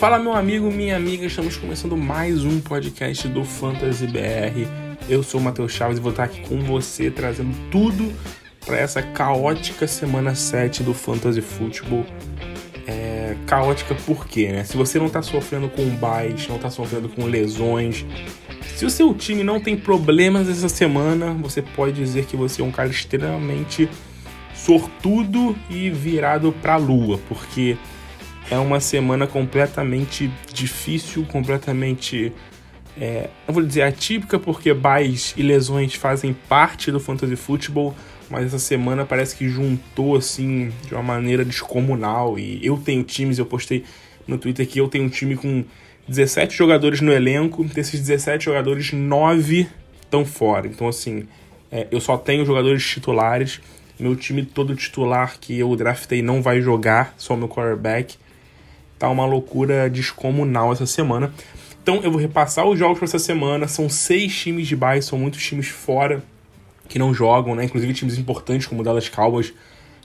Fala, meu amigo, minha amiga, estamos começando mais um podcast do Fantasy BR. Eu sou o Matheus Chaves e vou estar aqui com você trazendo tudo para essa caótica semana 7 do Fantasy Football. É, caótica por quê, né? Se você não está sofrendo com buys, não está sofrendo com lesões, se o seu time não tem problemas essa semana, você pode dizer que você é um cara extremamente sortudo e virado para a lua, porque é uma semana completamente difícil, completamente. É, não vou dizer atípica, porque buys e lesões fazem parte do fantasy football, mas essa semana parece que juntou assim de uma maneira descomunal. E eu tenho times, eu postei no Twitter que eu tenho um time com 17 jogadores no elenco, desses 17 jogadores, 9 estão fora. Então, assim, é, eu só tenho jogadores titulares. Meu time todo titular que eu draftei não vai jogar, só meu quarterback. Tá uma loucura descomunal essa semana. Então eu vou repassar os jogos para essa semana. São seis times de bye, são muitos times fora que não jogam, né? Inclusive times importantes como o Dallas Cowboys,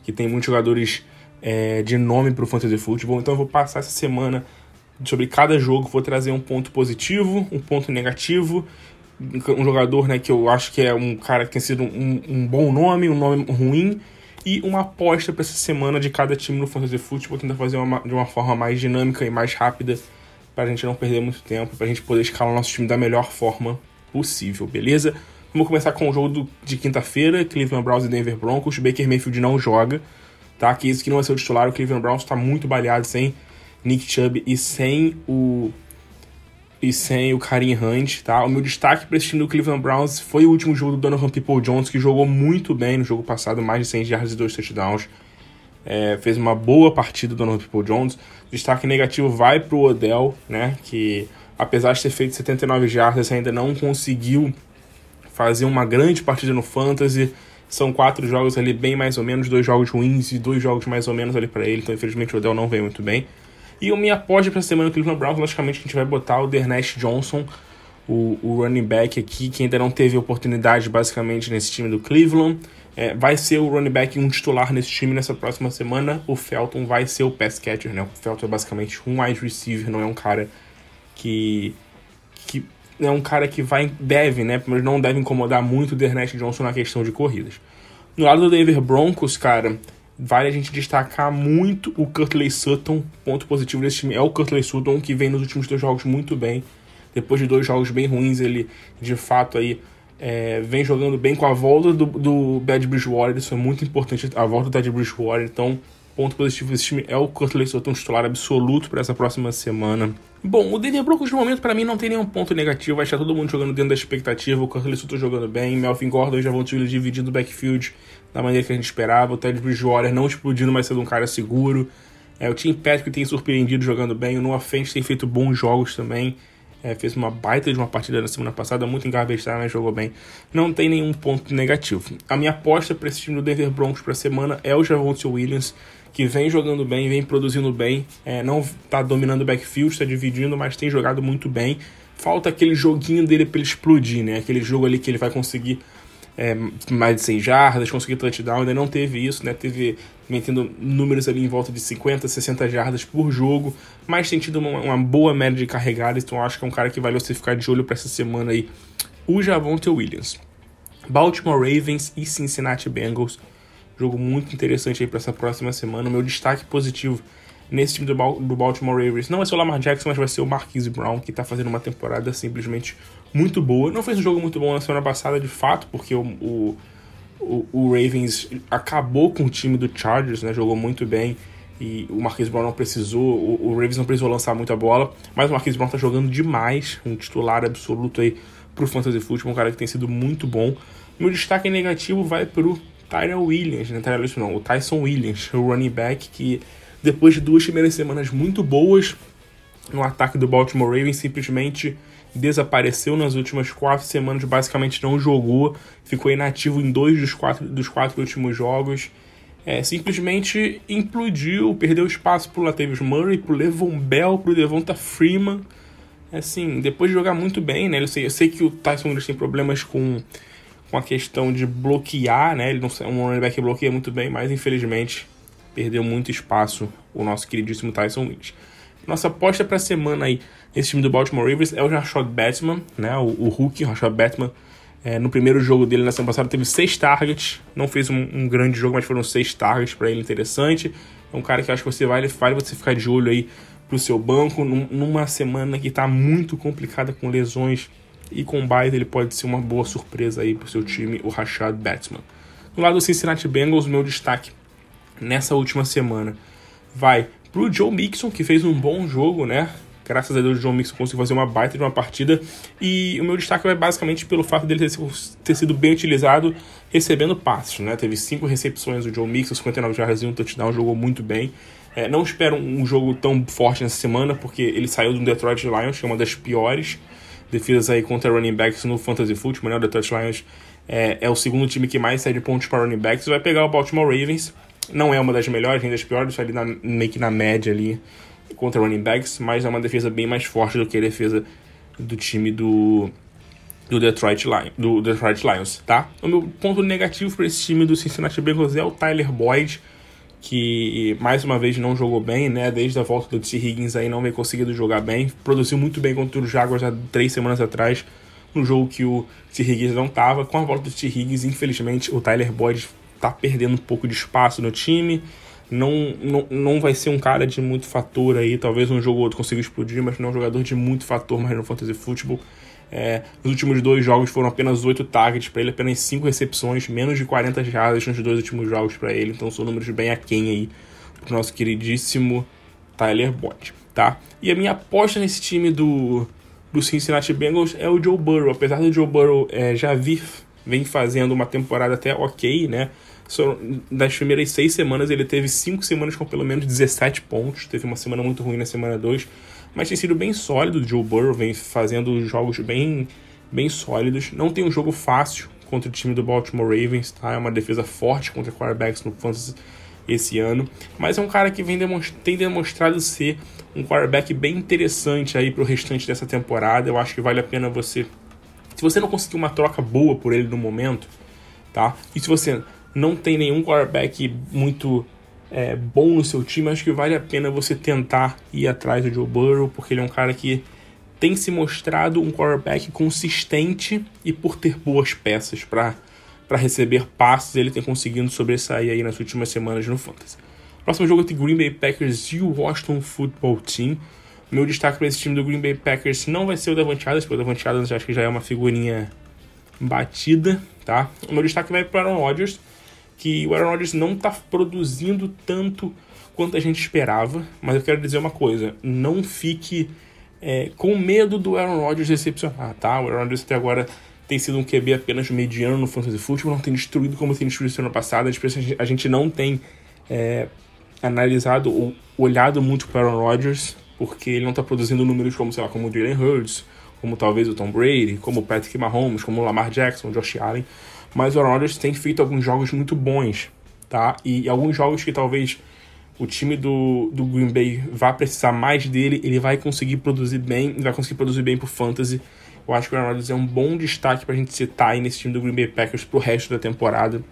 que tem muitos jogadores é, de nome para o fantasy football. Então eu vou passar essa semana sobre cada jogo, vou trazer um ponto positivo, um ponto negativo, um jogador né, que eu acho que é um cara que tem sido um, um bom nome, um nome ruim, e uma aposta para essa semana de cada time no Fantasy Football, tentar fazer uma, de uma forma mais dinâmica e mais rápida, para a gente não perder muito tempo, para a gente poder escalar o nosso time da melhor forma possível, beleza? Vamos começar com o jogo de quinta-feira, Cleveland Browns e Denver Broncos. Baker Mayfield não joga, tá? Que isso que não vai ser o titular, o Cleveland Browns está muito baleado sem Nick Chubb e sem o e sem o Karim Hunt, tá? O meu destaque para esse time do Cleveland Browns foi o último jogo do Donovan People Jones, que jogou muito bem no jogo passado, mais de 100 yards e 2 touchdowns. É, fez uma boa partida do Donovan People Jones. Destaque negativo vai para o Odell, né? Que apesar de ter feito 79 jardas, ainda não conseguiu fazer uma grande partida no Fantasy. São quatro jogos ali bem mais ou menos, dois jogos ruins e dois jogos mais ou menos ali para ele. Então, infelizmente, o Odell não veio muito bem. E o minha aposta para a semana do Cleveland Browns, logicamente, a gente vai botar o Dernesh Johnson, o, o, running back aqui, que ainda não teve oportunidade basicamente nesse time do Cleveland. É, vai ser o running back um titular nesse time nessa próxima semana. O Felton vai ser o pass catcher, né? O Felton é basicamente um wide receiver, não é um cara que. que é um cara que vai deve, né? Mas não deve incomodar muito o Dernesh Johnson na questão de corridas. No lado do Denver Broncos, cara, Vale a gente destacar muito o Curtley Sutton. Ponto positivo desse time é o Curtley Sutton, que vem nos últimos dois jogos muito bem. Depois de dois jogos bem ruins, ele de fato aí é, vem jogando bem com a volta do, do Bad Bridgewater. Isso é muito importante, a volta do Bad Bridgewater. Então, ponto positivo desse time é o Curtley Sutton titular absoluto para essa próxima semana. Bom, o Denver Broncos de momento para mim não tem nenhum ponto negativo. Vai estar todo mundo jogando dentro da expectativa. O Curtley Sutton jogando bem, Melvin Gordon já vão dividindo o backfield da maneira que a gente esperava. O Ted Bridgewater não explodindo, mas sendo um cara seguro. É, o Tim Patrick tem surpreendido jogando bem. O Noah Fent tem feito bons jogos também. É, fez uma baita de uma partida na semana passada, muito engarbestada, mas jogou bem. Não tem nenhum ponto negativo. A minha aposta para esse time do Denver Broncos para a semana é o Javonte Williams, que vem jogando bem, vem produzindo bem. É, não está dominando o backfield, está dividindo, mas tem jogado muito bem. Falta aquele joguinho dele para ele explodir, né? Aquele jogo ali que ele vai conseguir é, mais de 100 jardas, conseguir touchdown, ainda não teve isso, né? Teve metendo números ali em volta de 50, 60 jardas por jogo, mas tem tido uma, uma boa média de carregadas, então acho que é um cara que vale você ficar de olho para essa semana aí. O Javonte Williams. Baltimore Ravens e Cincinnati Bengals. Jogo muito interessante aí para essa próxima semana. O meu destaque positivo nesse time do, Baltimore Ravens não vai ser o Lamar Jackson, mas vai ser o Marquise Brown, que está fazendo uma temporada simplesmente muito boa. Não fez um jogo muito bom na semana passada, de fato, porque o, o, o, o Ravens acabou com o time do Chargers, né? Jogou muito bem e o Marquise Brown não precisou, o, o, Ravens não precisou lançar muita bola, mas o Marquise Brown tá jogando demais, um titular absoluto aí pro Fantasy Football, um cara que tem sido muito bom. Meu destaque negativo vai pro Tyrell Williams, né? Tyrell não, o Tyson Williams, o running back que depois de duas primeiras semanas muito boas no ataque do Baltimore Ravens, simplesmente desapareceu nas últimas quatro semanas, basicamente não jogou, ficou inativo em dois dos quatro, dos quatro últimos jogos. É, simplesmente implodiu, perdeu espaço pro Latavius Murray, pro Levon Bell, pro Devonta Freeman. Assim, depois de jogar muito bem, né? Eu sei, eu sei que o Tyson Williams tem problemas com, com a questão de bloquear, né? Ele não é um running back que bloqueia muito bem, mas infelizmente perdeu muito espaço o nosso queridíssimo Tyson Williams. Nossa aposta para a semana aí nesse time do Baltimore Ravens é o Rashad Batman, né? O, o Hulk, o Rashad Batman. É, no primeiro jogo dele na semana passada teve seis targets, não fez um, um grande jogo, mas foram seis targets para ele interessante. É um cara que eu acho que você vale, vale você ficar de olho aí pro seu banco num, numa semana que está muito complicada com lesões e com bye, ele pode ser uma boa surpresa aí pro seu time, o Rashad Batman. Do lado do Cincinnati Bengals, o meu destaque nessa última semana vai pro Joe Mixon, que fez um bom jogo, né? Graças a Deus, o Joe Mixon conseguiu fazer uma baita de uma partida. E o meu destaque vai basicamente pelo fato dele ter sido bem utilizado recebendo passes, né? Teve cinco recepções o Joe Mixon, 59 jardas e um touchdown, jogou muito bem. É, não espero um jogo tão forte nessa semana, porque ele saiu do Detroit Lions, que é uma das piores defesas aí contra running backs no Fantasy Football, né? O Detroit Lions é, é o segundo time que mais cede pontos para running backs. Vai pegar o Baltimore Ravens, não é uma das melhores, nem das piores, ali na, meio que na média ali contra running backs, mas é uma defesa bem mais forte do que a defesa do time do, do, Detroit, Lions, do Detroit Lions, tá? O meu ponto negativo para esse time do Cincinnati Bengals é o Tyler Boyd, que mais uma vez não jogou bem, né? Desde a volta do T. Higgins aí não vem conseguindo jogar bem. Produziu muito bem contra os Jaguars há três semanas atrás, no jogo que o T. Higgins não tava. Com a volta do T. Higgins, infelizmente, o Tyler Boyd tá perdendo um pouco de espaço no time. Não, não, não vai ser um cara de muito fator aí. Talvez um jogo ou outro consiga explodir, mas não é um jogador de muito fator mais no Fantasy Football. É, os últimos dois jogos foram apenas 8 targets para ele, apenas 5 recepções, menos de 40 jardas nos dois últimos jogos para ele. Então são números bem aquém aí pro nosso queridíssimo Tyler Boyd, tá? E a minha aposta nesse time do, do Cincinnati Bengals é o Joe Burrow. Apesar do Joe Burrow é, já vir, vem fazendo uma temporada até ok, né? das primeiras seis semanas, ele teve cinco semanas com pelo menos 17 pontos. Teve uma semana muito ruim na semana 2. Mas tem sido bem sólido. O Joe Burrow vem fazendo jogos bem, bem sólidos. Não tem um jogo fácil contra o time do Baltimore Ravens, tá? É uma defesa forte contra quarterbacks no Fantasy esse ano. Mas é um cara que vem demonstra tem demonstrado ser um quarterback bem interessante aí pro restante dessa temporada. Eu acho que vale a pena você. Se você não conseguir uma troca boa por ele no momento, tá? E se você não tem nenhum quarterback muito é, bom no seu time, acho que vale a pena você tentar ir atrás do Joe Burrow, porque ele é um cara que tem se mostrado um quarterback consistente e por ter boas peças para receber passes, ele tem conseguido sobressair aí nas últimas semanas no Fantasy. Próximo jogo é entre Green Bay Packers e o Washington Football Team. Meu destaque para esse time do Green Bay Packers não vai ser o Davante Adams, porque o Davante Adams acho que já é uma figurinha batida, tá? O meu destaque vai para o Aaron Rodgers, que o Aaron Rodgers não está produzindo tanto quanto a gente esperava, mas eu quero dizer uma coisa: não fique é, com medo do Aaron Rodgers decepcionar, tá? O Aaron Rodgers até agora tem sido um QB apenas mediano no fantasy football, não tem destruído como tem destruído no ano passado. A gente não tem é, analisado ou olhado muito para o Aaron Rodgers, porque ele não está produzindo números como, sei lá, como o Jalen Hurts, como talvez o Tom Brady, como o Patrick Mahomes, como o Lamar Jackson, o Josh Allen mas o Aaron Rodgers tem feito alguns jogos muito bons, tá? E alguns jogos que talvez o time do, do Green Bay vá precisar mais dele, ele vai conseguir produzir bem, vai conseguir produzir bem pro Fantasy. Eu acho que o Aaron Rodgers é um bom destaque pra gente citar aí nesse time do Green Bay Packers pro resto da temporada.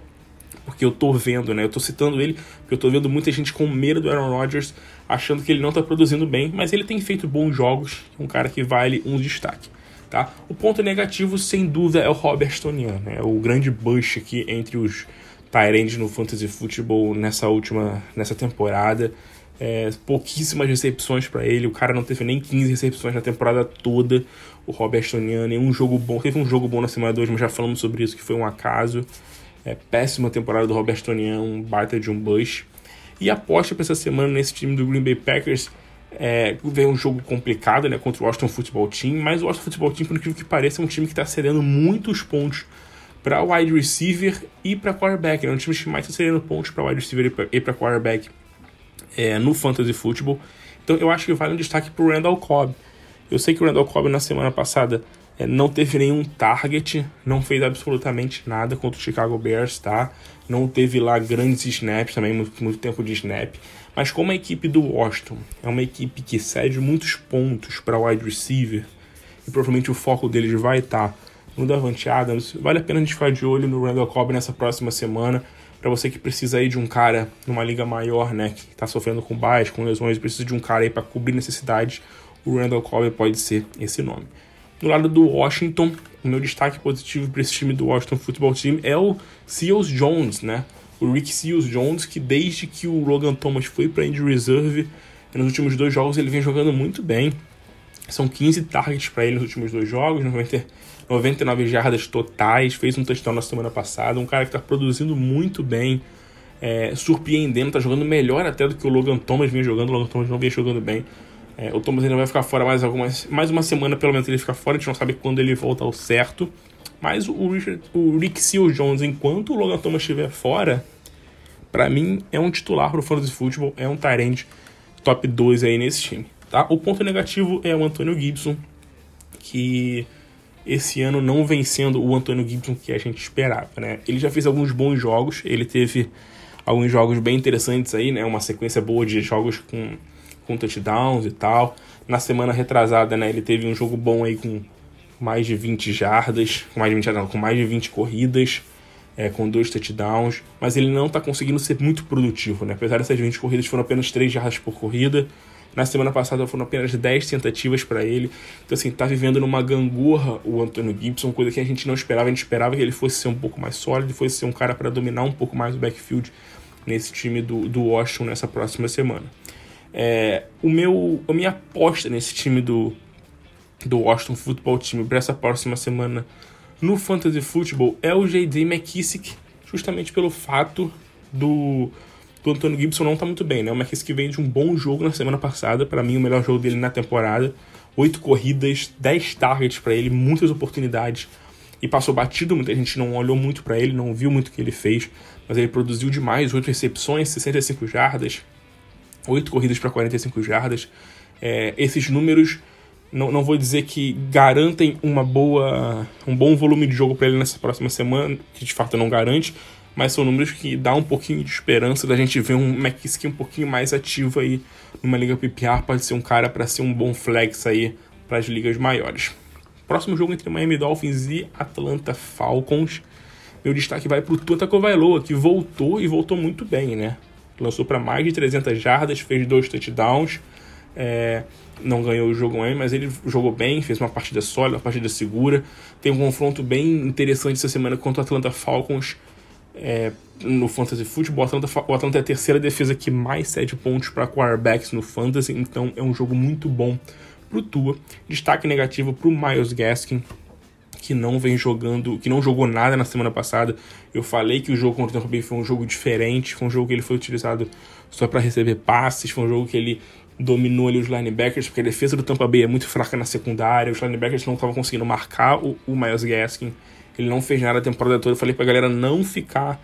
Porque eu tô vendo, né? Eu tô citando ele porque eu tô vendo muita gente com medo do Aaron Rodgers, achando que ele não tá produzindo bem, mas ele tem feito bons jogos, um cara que vale um destaque. Tá? O ponto negativo, sem dúvida, é o Robert Tonian, né? o grande bush aqui entre os Tyrands no Fantasy Football nessa última nessa temporada. É, pouquíssimas recepções para ele, o cara não teve nem 15 recepções na temporada toda. O Robert Tonian, nenhum jogo bom. Teve um jogo bom na semana 2, mas já falamos sobre isso, que foi um acaso. É, péssima temporada do Robert Tonian, um baita de um bush. E aposta para essa semana nesse time do Green Bay Packers é, vem um jogo complicado né, contra o Washington Football Team, mas o Washington Football Team, por incrível que pareça, é um time que está cedendo muitos pontos para wide receiver e para quarterback. É um time que mais está cedendo pontos para wide receiver e para quarterback é, no Fantasy Football. Então eu acho que vale um destaque para o Randall Cobb. Eu sei que o Randall Cobb na semana passada é, não teve nenhum target, não fez absolutamente nada contra o Chicago Bears, tá? Não teve lá grandes snaps também, muito, muito tempo de snap. Mas como a equipe do Washington é uma equipe que cede muitos pontos para wide receiver, e provavelmente o foco deles vai estar no Davante Adams, vale a pena a gente ficar de olho no Randall Cobb nessa próxima semana. Para você que precisa aí de um cara numa liga maior, né, que tá sofrendo com baixo, com lesões, precisa de um cara aí para cobrir necessidades, o Randall Cobb pode ser esse nome. No lado do Washington, o meu destaque positivo para esse time do Washington Football Team é o Seals Jones, né? O Rick Seals Jones, que desde que o Logan Thomas foi para injury reserve, nos últimos dois jogos ele vem jogando muito bem. São 15 targets para ele nos últimos dois jogos, 90, 99 jardas totais, fez um touchdown na semana passada. Um cara que está produzindo muito bem, é, surpreendendo, está jogando melhor até do que o Logan Thomas vinha jogando. O Logan Thomas não vinha jogando bem. É, o Thomas ainda vai ficar fora mais, algumas, mais uma semana, pelo menos ele fica fora. A gente não sabe quando ele volta ao certo. Mas o, Richard, o Rick Seal Jones, enquanto o Logan Thomas estiver fora, para mim é um titular pro Fantasy Football, é um Tyrande top 2 aí nesse time. Tá? O ponto negativo é o Antônio Gibson, que esse ano não vem sendo o Antônio Gibson que a gente esperava. Né? Ele já fez alguns bons jogos, ele teve alguns jogos bem interessantes aí, né? uma sequência boa de jogos com, com touchdowns e tal. Na semana retrasada, né, ele teve um jogo bom aí com mais de 20 jardas, com mais de 20, não, com mais de 20 corridas é, com dois touchdowns, mas ele não está conseguindo ser muito produtivo, né? Apesar dessas 20 corridas, foram apenas 3 jardas por corrida. Na semana passada foram apenas 10 tentativas para ele. Então, assim, tá vivendo numa gangorra o Antônio Gibson, coisa que a gente não esperava. A gente esperava que ele fosse ser um pouco mais sólido, fosse ser um cara para dominar um pouco mais o backfield nesse time do, do Washington nessa próxima semana. É, o meu, a minha aposta nesse time do, do Washington Football Team para essa próxima semana no Fantasy Football é o J.D. McKissick, justamente pelo fato do, do Antônio Gibson não tá muito bem, né? O McKissick vem de um bom jogo na semana passada, para mim o melhor jogo dele na temporada. Oito corridas, dez targets para ele, muitas oportunidades. E passou batido, muita gente não olhou muito para ele, não viu muito o que ele fez, mas ele produziu demais, oito recepções, 65 jardas, oito corridas para 45 jardas. É, esses números não, não vou dizer que garantem uma boa, um bom volume de jogo para ele nessa próxima semana, que de fato não garante, mas são números que dá um pouquinho de esperança da gente ver um McKissick um pouquinho mais ativo aí numa liga PPR, pode ser um cara para ser um bom flex aí para as ligas maiores. Próximo jogo entre Miami Dolphins e Atlanta Falcons. Meu destaque vai para o Tua Tagovailoa, que voltou e voltou muito bem, né? Lançou para mais de 300 jardas, fez dois touchdowns. É, não ganhou o jogo aí, mas ele jogou bem, fez uma partida sólida, uma partida segura. Tem um confronto bem interessante essa semana contra o Atlanta Falcons é, no Fantasy Football. O Atlanta, o Atlanta é a terceira defesa que mais cede pontos para quarterbacks no Fantasy, então é um jogo muito bom para o Tua. Destaque negativo para o Miles Gaskin, que não vem jogando, que não jogou nada na semana passada. Eu falei que o jogo contra o Tampa Bay foi um jogo diferente, foi um jogo que ele foi utilizado só para receber passes, foi um jogo que ele dominou ali os linebackers, porque a defesa do Tampa Bay é muito fraca na secundária, os linebackers não estavam conseguindo marcar o, o Miles Gaskin, ele não fez nada a temporada toda, eu falei pra galera não ficar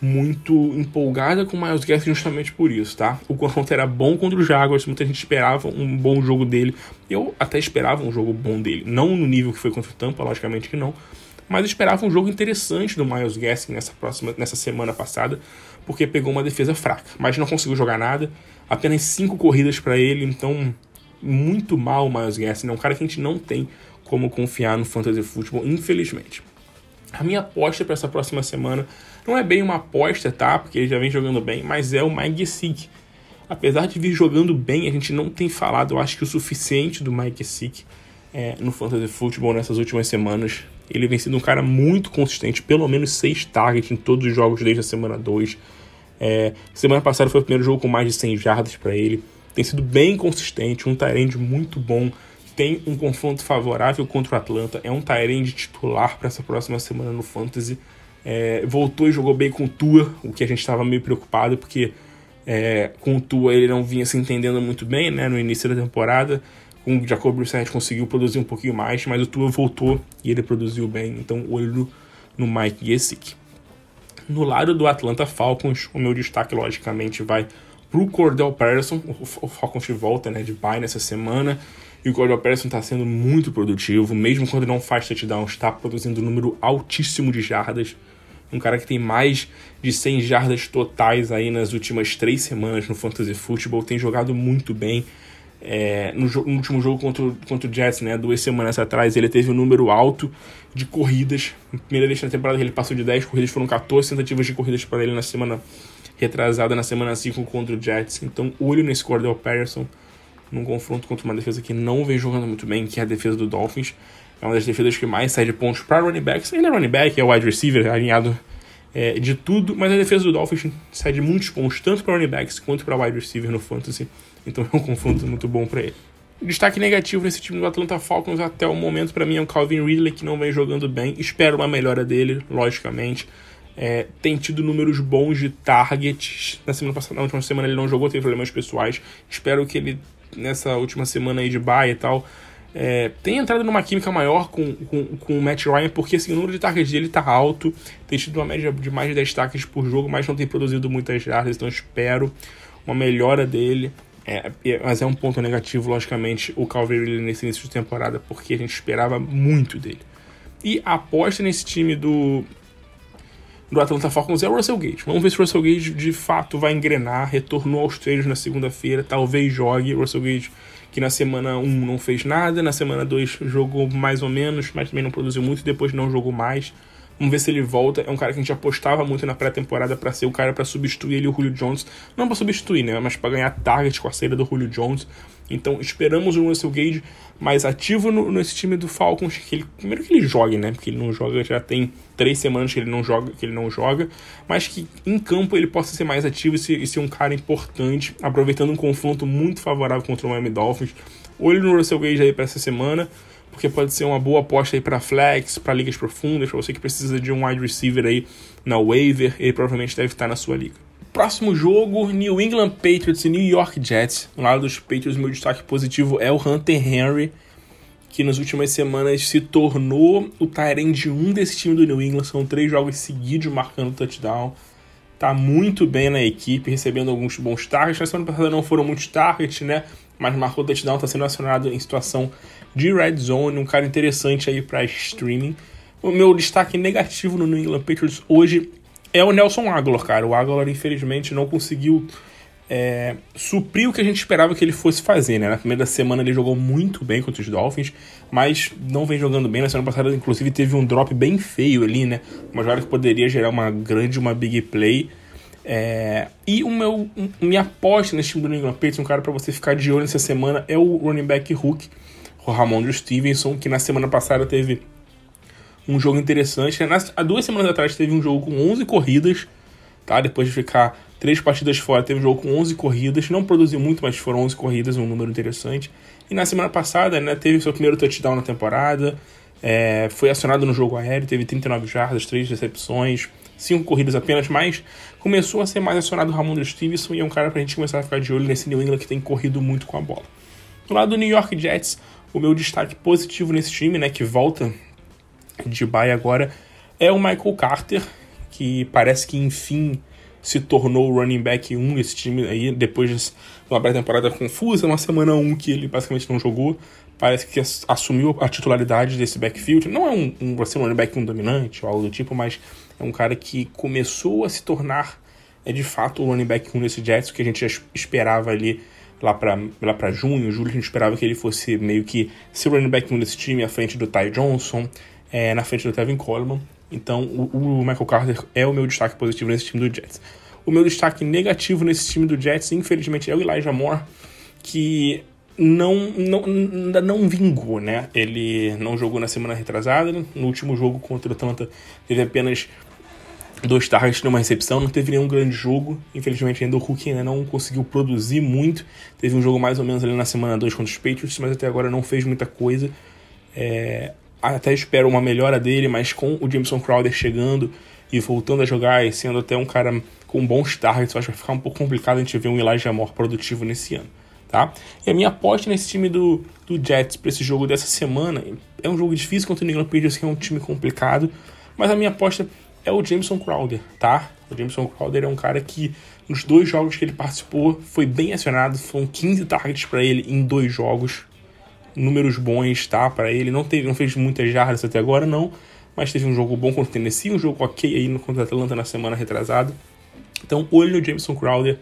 muito empolgada com o Miles Gaskin justamente por isso, tá? O confronto era bom contra o Jaguars, muita gente esperava um bom jogo dele, eu até esperava um jogo bom dele, não no nível que foi contra o Tampa, logicamente que não, mas esperava um jogo interessante do Miles Gaskin nessa próxima, nessa semana passada, porque pegou uma defesa fraca, mas não conseguiu jogar nada, apenas cinco corridas para ele, então muito mal o Miles Gaskin, é um cara que a gente não tem como confiar no fantasy football, infelizmente. A minha aposta para essa próxima semana não é bem uma aposta, tá? Porque ele já vem jogando bem, mas é o Mike Gesicki. Apesar de vir jogando bem, a gente não tem falado, eu acho que o suficiente do Mike Gesicki é, no fantasy football nessas últimas semanas. Ele vem sendo um cara muito consistente, pelo menos seis targets em todos os jogos desde a semana 2. É, semana passada foi o primeiro jogo com mais de 100 jardas para ele. Tem sido bem consistente, um Tyrande muito bom. Tem um confronto favorável contra o Atlanta. É um Tyrande titular para essa próxima semana no Fantasy. É, voltou e jogou bem com o Tua, o que a gente estava meio preocupado, porque é, com o Tua ele não vinha se entendendo muito bem né, no início da temporada. Com o Jacob Brissett conseguiu produzir um pouquinho mais, mas o Tua voltou e ele produziu bem. Então, olho no Mike Gesicki. No lado do Atlanta Falcons, o meu destaque, logicamente, vai pro Cordell Patterson. O Falcons de volta né, de bye nessa semana. E o Cordell Patterson está sendo muito produtivo, mesmo quando não faz touchdown, está produzindo um número altíssimo de jardas. Um cara que tem mais de 100 jardas totais aí nas últimas três semanas no Fantasy Football, tem jogado muito bem. É, no, no, último jogo contra, contra o Jets, né, duas semanas atrás, ele teve um número alto de corridas. Primeira vez na temporada ele passou de 10 corridas, foram 14 tentativas de corridas para ele na semana retrasada, na semana 5 contra o Jets. Então, olho nesse Cordell Patterson num confronto contra uma defesa que não vem jogando muito bem, que é a defesa do Dolphins. É uma das defesas que mais sai de pontos para running backs. Ele é running back, é wide receiver, é alinhado é, de tudo, mas a defesa do Dolphins sai de muitos pontos, tanto para running backs quanto para wide receiver no fantasy. Então é um confronto muito bom para ele. Destaque negativo nesse time do Atlanta Falcons até o momento para mim é o Calvin Ridley, que não vem jogando bem. Espero uma melhora dele, logicamente. É, tem tido números bons de targets. Na semana passada, na última semana ele não jogou, teve problemas pessoais. Espero que ele, nessa última semana aí de bye e tal, é, tem entrado numa química maior com, com, com o Matt Ryan, porque assim, o número de targets dele tá alto, tem tido uma média de mais de 10 targets por jogo, mas não tem produzido muitas jardas, então espero uma melhora dele. É, mas é um ponto negativo, logicamente, o Calvary nesse início de temporada, porque a gente esperava muito dele. E a aposta nesse time do, do Atlanta Falcons é o Russell Gage. Vamos ver se o Russell Gage de fato vai engrenar. Retornou aos treinos na segunda-feira, talvez jogue. O Russell Gage que na semana 1 não fez nada, na semana 2 jogou mais ou menos, mas também não produziu muito, depois não jogou mais. Vamos ver se ele volta. É um cara que a gente apostava muito na pré-temporada para ser o cara para substituir ele, o Julio Jones. Não para substituir, né? Mas para ganhar target com a saída do Julio Jones. Então esperamos o Russell Gage mais ativo no, nesse time do Falcons. Que ele, primeiro que ele jogue, né? Porque ele não joga, já tem três semanas que ele não joga, que ele não joga. Mas que em campo ele possa ser mais ativo e ser, e ser um cara importante, aproveitando um confronto muito favorável contra o Miami Dolphins. Olho no Russell Gage aí para essa semana porque pode ser uma boa aposta aí para flex, para ligas profundas, para você que precisa de um wide receiver aí na waiver, ele provavelmente deve estar na sua liga. Próximo jogo, New England Patriots e New York Jets. No lado dos Patriots, meu destaque positivo é o Hunter Henry, que nas últimas semanas se tornou o Tyrande 1 desse time do New England. São três jogos seguidos marcando touchdown. Tá muito bem na equipe, recebendo alguns bons targets. Na semana passada não foram muitos targets, né? Mas marcou touchdown, tá sendo acionado em situação de Red Zone, um cara interessante aí para streaming. O meu destaque negativo no New England Patriots hoje é o Nelson Aguilar, cara. O Aguilar, infelizmente, não conseguiu é, suprir o que a gente esperava que ele fosse fazer, né? Na primeira semana ele jogou muito bem contra os Dolphins, mas não vem jogando bem. Na semana passada, inclusive, teve um drop bem feio ali, né? Uma jogada que poderia gerar uma grande, uma big play. É, e o meu, minha aposta nesse time do New England Patriots, um cara para você ficar de olho nessa semana, é o running back Hook o Ramon Stevenson, que na semana passada teve um jogo interessante. há duas semanas atrás teve um jogo com 11 corridas, tá? Depois de ficar três partidas fora, teve um jogo com 11 corridas. Não produziu muito, mas foram 11 corridas, um número interessante. E na semana passada, né, teve seu primeiro touchdown na temporada. É, foi acionado no jogo aéreo, teve 39 jardas, 3 recepções, 5 corridas apenas, mas começou a ser mais acionado o Ramon Stevenson e é um cara pra gente começar a ficar de olho nesse New England que tem corrido muito com a bola. Do lado do New York Jets, o meu destaque positivo nesse time, né, que volta de bye agora, é o Michael Carter, que parece que enfim se tornou o running back 1 esse time aí, depois de uma pré-temporada confusa, uma semana 1 que ele basicamente não jogou, parece que assumiu a titularidade desse backfield. Não é um, um, um running back um dominante ou algo do tipo, mas é um cara que começou a se tornar é de fato o running back 1 desse Jets, que a gente já esperava ali lá para lá pra junho, julho, a gente esperava que ele fosse meio que ser o running back 1 desse time, à frente do Ty Johnson, é, na frente do Tevin Coleman. Então, o, o, Michael Carter é o meu destaque positivo nesse time do Jets. O meu destaque negativo nesse time do Jets, infelizmente, é o Elijah Moore, que não, não, não vingou, né? Ele não jogou na semana retrasada, no último jogo contra o Atlanta teve apenas dois targets numa recepção, não teve nenhum grande jogo. Infelizmente, ainda o Hulk ainda não conseguiu produzir muito. Teve um jogo mais ou menos ali na semana 2 contra os Patriots, mas até agora não fez muita coisa. É, até espero uma melhora dele, mas com o Jameson Crowder chegando e voltando a jogar e sendo até um cara com bons targets, acho que vai ficar um pouco complicado a gente ver um Elijah Moore produtivo nesse ano. Tá? E a minha aposta nesse time do, do Jets para esse jogo dessa semana é um jogo difícil contra o New England Patriots, que é um time complicado, mas a minha aposta é o Jameson Crowder, tá? O Jameson Crowder é um cara que nos dois jogos que ele participou foi bem acionado, foram 15 targets para ele em dois jogos. Números bons, tá? Para ele, não teve, não fez muitas jardas até agora não, mas teve um jogo bom contra o Tennessee, um jogo ok aí contra o Atlanta na semana retrasada. Então, olho no Jameson Crowder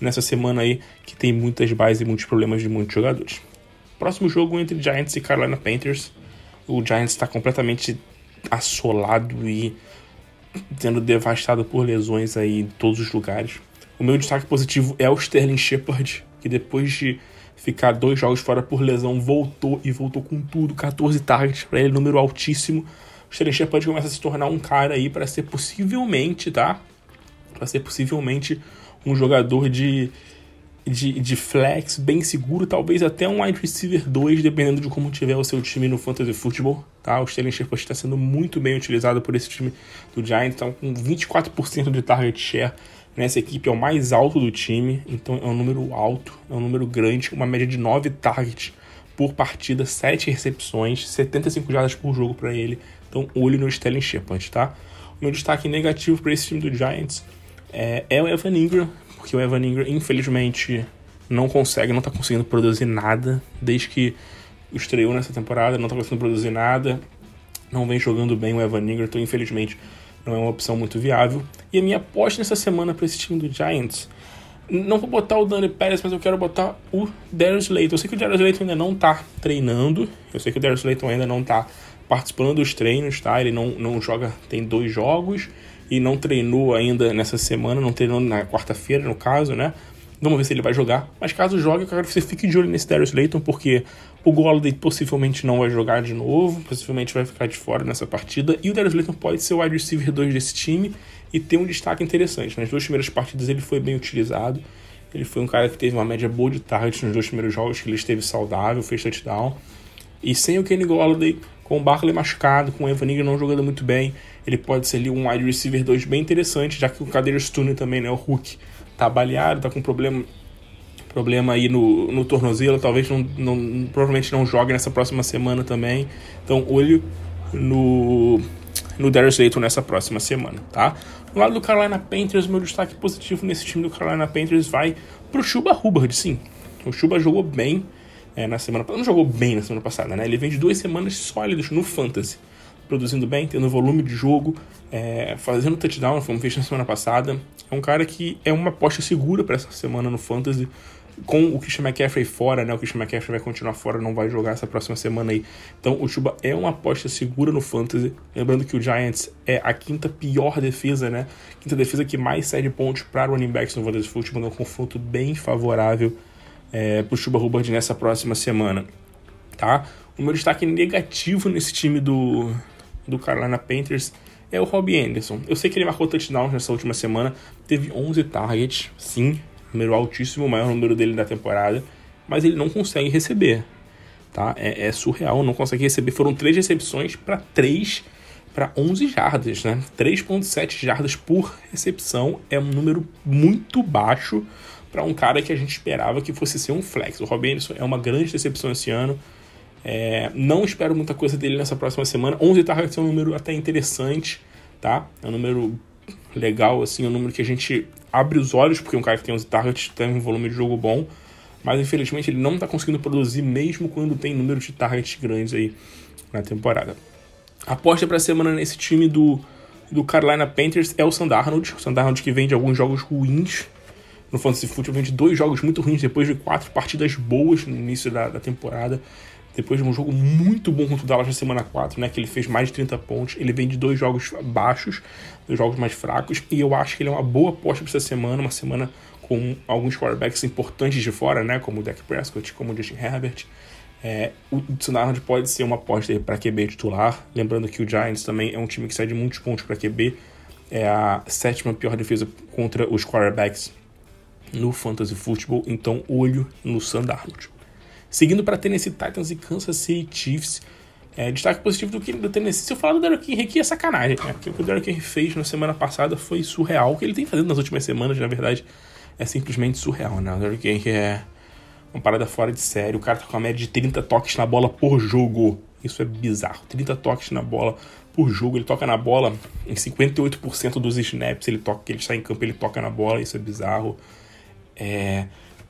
nessa semana aí que tem muitas bases e muitos problemas de muitos jogadores. Próximo jogo entre Giants e Carolina Panthers. O Giants está completamente assolado e sendo devastado por lesões aí em todos os lugares. O meu destaque positivo é o Sterling Shepard, que depois de ficar dois jogos fora por lesão, voltou e voltou com tudo, 14 targets para ele, número altíssimo. O Sterling Shepard começa a se tornar um cara aí para ser possivelmente, tá? Para ser possivelmente um jogador de, de, de flex bem seguro, talvez até um wide receiver 2, dependendo de como tiver o seu time no fantasy football, tá? O Sterling Shepard está sendo muito bem utilizado por esse time do Giants, então com 24% de target share Nessa equipe é o mais alto do time, então é um número alto, é um número grande, uma média de 9 targets por partida, 7 recepções, 75 jardas por jogo para ele. Então, olho no Sterling Shepard, tá? O meu destaque negativo para esse time do Giants é, é, o Evan Ingram, porque o Evan Ingram, infelizmente, não consegue, não está conseguindo produzir nada desde que estreou nessa temporada, não está conseguindo produzir nada, não vem jogando bem o Evan Ingram, então, infelizmente, não é uma opção muito viável. E a minha aposta nessa semana para esse time do Giants, não vou botar o Dani Pérez, mas eu quero botar o Darius Layton. Eu sei que o Darius Layton ainda não tá treinando, eu sei que o Darius Layton ainda não tá participando dos treinos, tá? Ele não, não joga, tem dois jogos e não treinou ainda nessa semana, não treinou na quarta-feira, no caso, né? Vamos ver se ele vai jogar. Mas caso jogue, eu quero que você fique de olho nesse Darius Layton, porque o Golladay possivelmente não vai jogar de novo, possivelmente vai ficar de fora nessa partida. E o Darius Layton pode ser o wide receiver 2 desse time e ter um destaque interessante. Nas duas primeiras partidas ele foi bem utilizado. Ele foi um cara que teve uma média boa de targets nos dois primeiros jogos que ele esteve saudável, fez touchdown. E sem o Kenny Golladay, com o Barkley machucado, com o Evan Ingram não jogando muito bem, ele pode ser ali um wide receiver 2 bem interessante, já que o Kader Stone também, né, o Hulk, tá baleado, tá com problema problema aí no, no tornozelo, talvez não, não, provavelmente não jogue nessa próxima semana também. Então, olho no, no Darius Layton nessa próxima semana, tá? No lado do Carolina Panthers, meu destaque positivo nesse time do Carolina Panthers vai pro Chuba Hubbard, sim. O Chuba jogou bem é, na semana passada, não jogou bem na semana passada, né? Ele vem de duas semanas sólidas no Fantasy, produzindo bem, tendo volume de jogo, é, fazendo touchdown, como fez na semana passada. É um cara que é uma aposta segura para essa semana no Fantasy, com o Christian McCaffrey fora, né? O Christian McCaffrey vai continuar fora, não vai jogar essa próxima semana aí. Então o Chuba é uma aposta segura no Fantasy. Lembrando que o Giants é a quinta pior defesa, né? Quinta defesa que mais cede pontos para running backs no Fantasy Football, um confronto bem favorável é, para o Chuba Hubbard nessa próxima semana, tá? O meu destaque negativo nesse time do, do Carolina Panthers é o Robbie Anderson. Eu sei que ele marcou touchdown nessa última semana, teve 11 targets, sim, número altíssimo, o maior número dele da temporada, mas ele não consegue receber, tá? É, é surreal, não consegue receber. Foram três recepções para 3 para 11 jardas, né? 3.7 jardas por recepção é um número muito baixo para um cara que a gente esperava que fosse ser um flex. O Robin Anderson é uma grande decepção esse ano. É, não espero muita coisa dele nessa próxima semana. 11 targets é um número até interessante, tá? É um número legal, assim, é um número que a gente abre os olhos, porque um cara que tem 11 targets tem um volume de jogo bom, mas infelizmente ele não está conseguindo produzir mesmo quando tem número de targets grandes aí na temporada. Aposta para a semana nesse time do, do Carolina Panthers é o Sandarnold. O Sandarnold que vem de alguns jogos ruins no Fantasy Football, vem de dois jogos muito ruins depois de quatro partidas boas no início da, da temporada. Depois de um jogo muito bom contra o Dallas na semana 4, né? Que ele fez mais de 30 pontos. Ele vem de dois jogos baixos, dois jogos mais fracos. E eu acho que ele é uma boa aposta para essa semana, uma semana com alguns quarterbacks importantes de fora, né? Como o Dak Prescott, como o Justin Herbert. É, o Tsunarnold pode ser uma aposta para QB titular. Lembrando que o Giants também é um time que cede muitos pontos para QB. É a sétima pior defesa contra os quarterbacks no Fantasy Football. Então, olho no Sandarnold. Seguindo para Tennessee Titans e Kansas City Chiefs. É, destaque positivo do, que, do Tennessee. Se eu falar do Derrick Henry aqui é sacanagem, né? Porque o que o Derrick Henry fez na semana passada foi surreal. O que ele tem fazendo nas últimas semanas, na verdade, é simplesmente surreal, né? O Derrick Henry é uma parada fora de série. O cara tá com uma média de 30 toques na bola por jogo. Isso é bizarro. 30 toques na bola por jogo. Ele toca na bola em 58% dos snaps. Ele toca, ele está em campo, ele toca na bola. Isso é bizarro. É,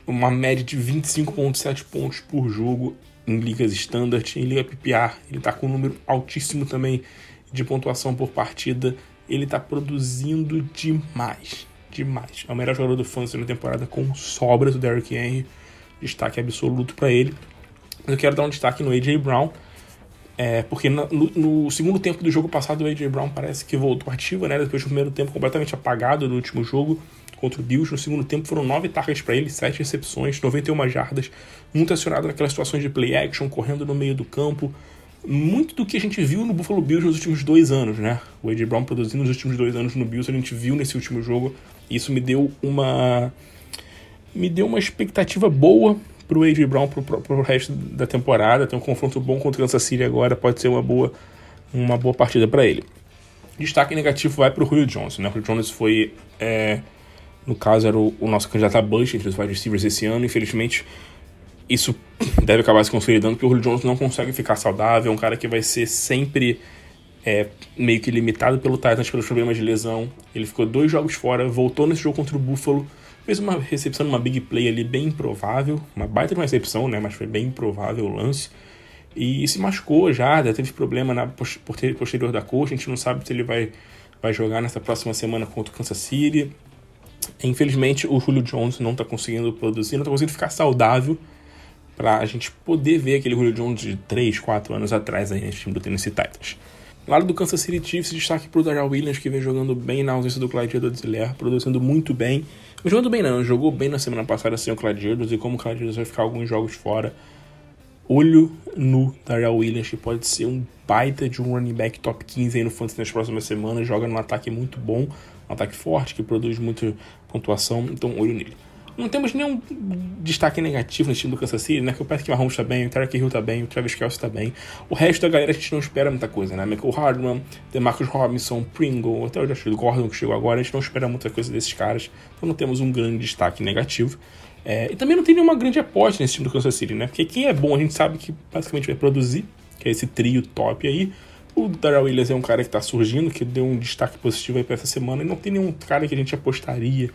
uma média de 25,7 pontos por jogo em ligas standard, em liga PPR, ele está com um número altíssimo também de pontuação por partida, ele está produzindo demais, demais. É o melhor jogador do fantasy na temporada com sobras, o Derrick Henry. Destaque absoluto para ele. Eu quero dar um destaque no A.J. Brown, é, porque no, no, segundo tempo do jogo passado o A.J. Brown parece que voltou ativo, né? Depois do primeiro tempo completamente apagado do último jogo contra o Bills. No segundo tempo foram nove targets para ele, sete recepções, 91 jardas, muito acionado naquelas situações de play action, correndo no meio do campo. Muito do que a gente viu no Buffalo Bills nos últimos dois anos, né? O A.J. Brown produzindo nos últimos dois anos no Bills, a gente viu nesse último jogo. E isso me deu uma me deu uma expectativa boa pro A.J. Brown pro, pro resto da temporada. Tem um confronto bom contra o Kansas City agora, pode ser uma boa, uma boa partida para ele. Destaque negativo vai pro Julio Johnson, né? O Julio Johnson foi, é, no caso, era o, o nosso candidato a Bush entre os wide receivers esse ano. Infelizmente, isso deve acabar se consolidando, porque o Julio Johnson não consegue ficar saudável. É um cara que vai ser sempre é, meio que limitado pelo Titans pelos problemas de lesão. Ele ficou dois jogos fora, voltou nesse jogo contra o Buffalo Fez uma recepção numa big play ali bem improvável, uma baita uma recepção, né? Mas foi bem improvável o lance. E se machucou já, já teve problema na posterior da coxa. A gente não sabe se ele vai, vai jogar nessa próxima semana contra o Kansas City. Infelizmente, o Julio Jones não está conseguindo produzir, não está conseguindo ficar saudável para a gente poder ver aquele Julio Jones de 3, 4 anos atrás aí nesse time do Tennessee Titans. Lado do Kansas City Chiefs, destaque para o Darrell Williams, que vem jogando bem na ausência do Clyde Edwards-Helaire, produzindo muito bem. Jogando bem não, jogou bem na semana passada sem o Clyde Edwards, e como o Clyde Edwards vai ficar alguns jogos fora, olho no Darrell Williams, que pode ser um baita de um running back top 15 aí no fantasy nas próximas semanas, joga num ataque muito bom, ataque forte, que produz muita pontuação, então olho nele. Não temos nenhum destaque negativo nesse time do Kansas City, né? Que o Patrick Mahomes tá bem, o Tarek Hill tá bem, o Travis Kelce tá bem. O resto da galera a gente não espera muita coisa, né? Michael Hardman, DeMarcus Robinson, Pringle, até o Josh Gordon que chegou agora, a gente não espera muita coisa desses caras. Então não temos um grande destaque negativo. É, e também não tem nenhuma grande aposta nesse time do Kansas City, né? Porque quem é bom a gente sabe que basicamente vai produzir, que é esse trio top aí. O Darrell Williams é um cara que tá surgindo, que deu um destaque positivo aí pra essa semana, e não tem nenhum cara que a gente apostaria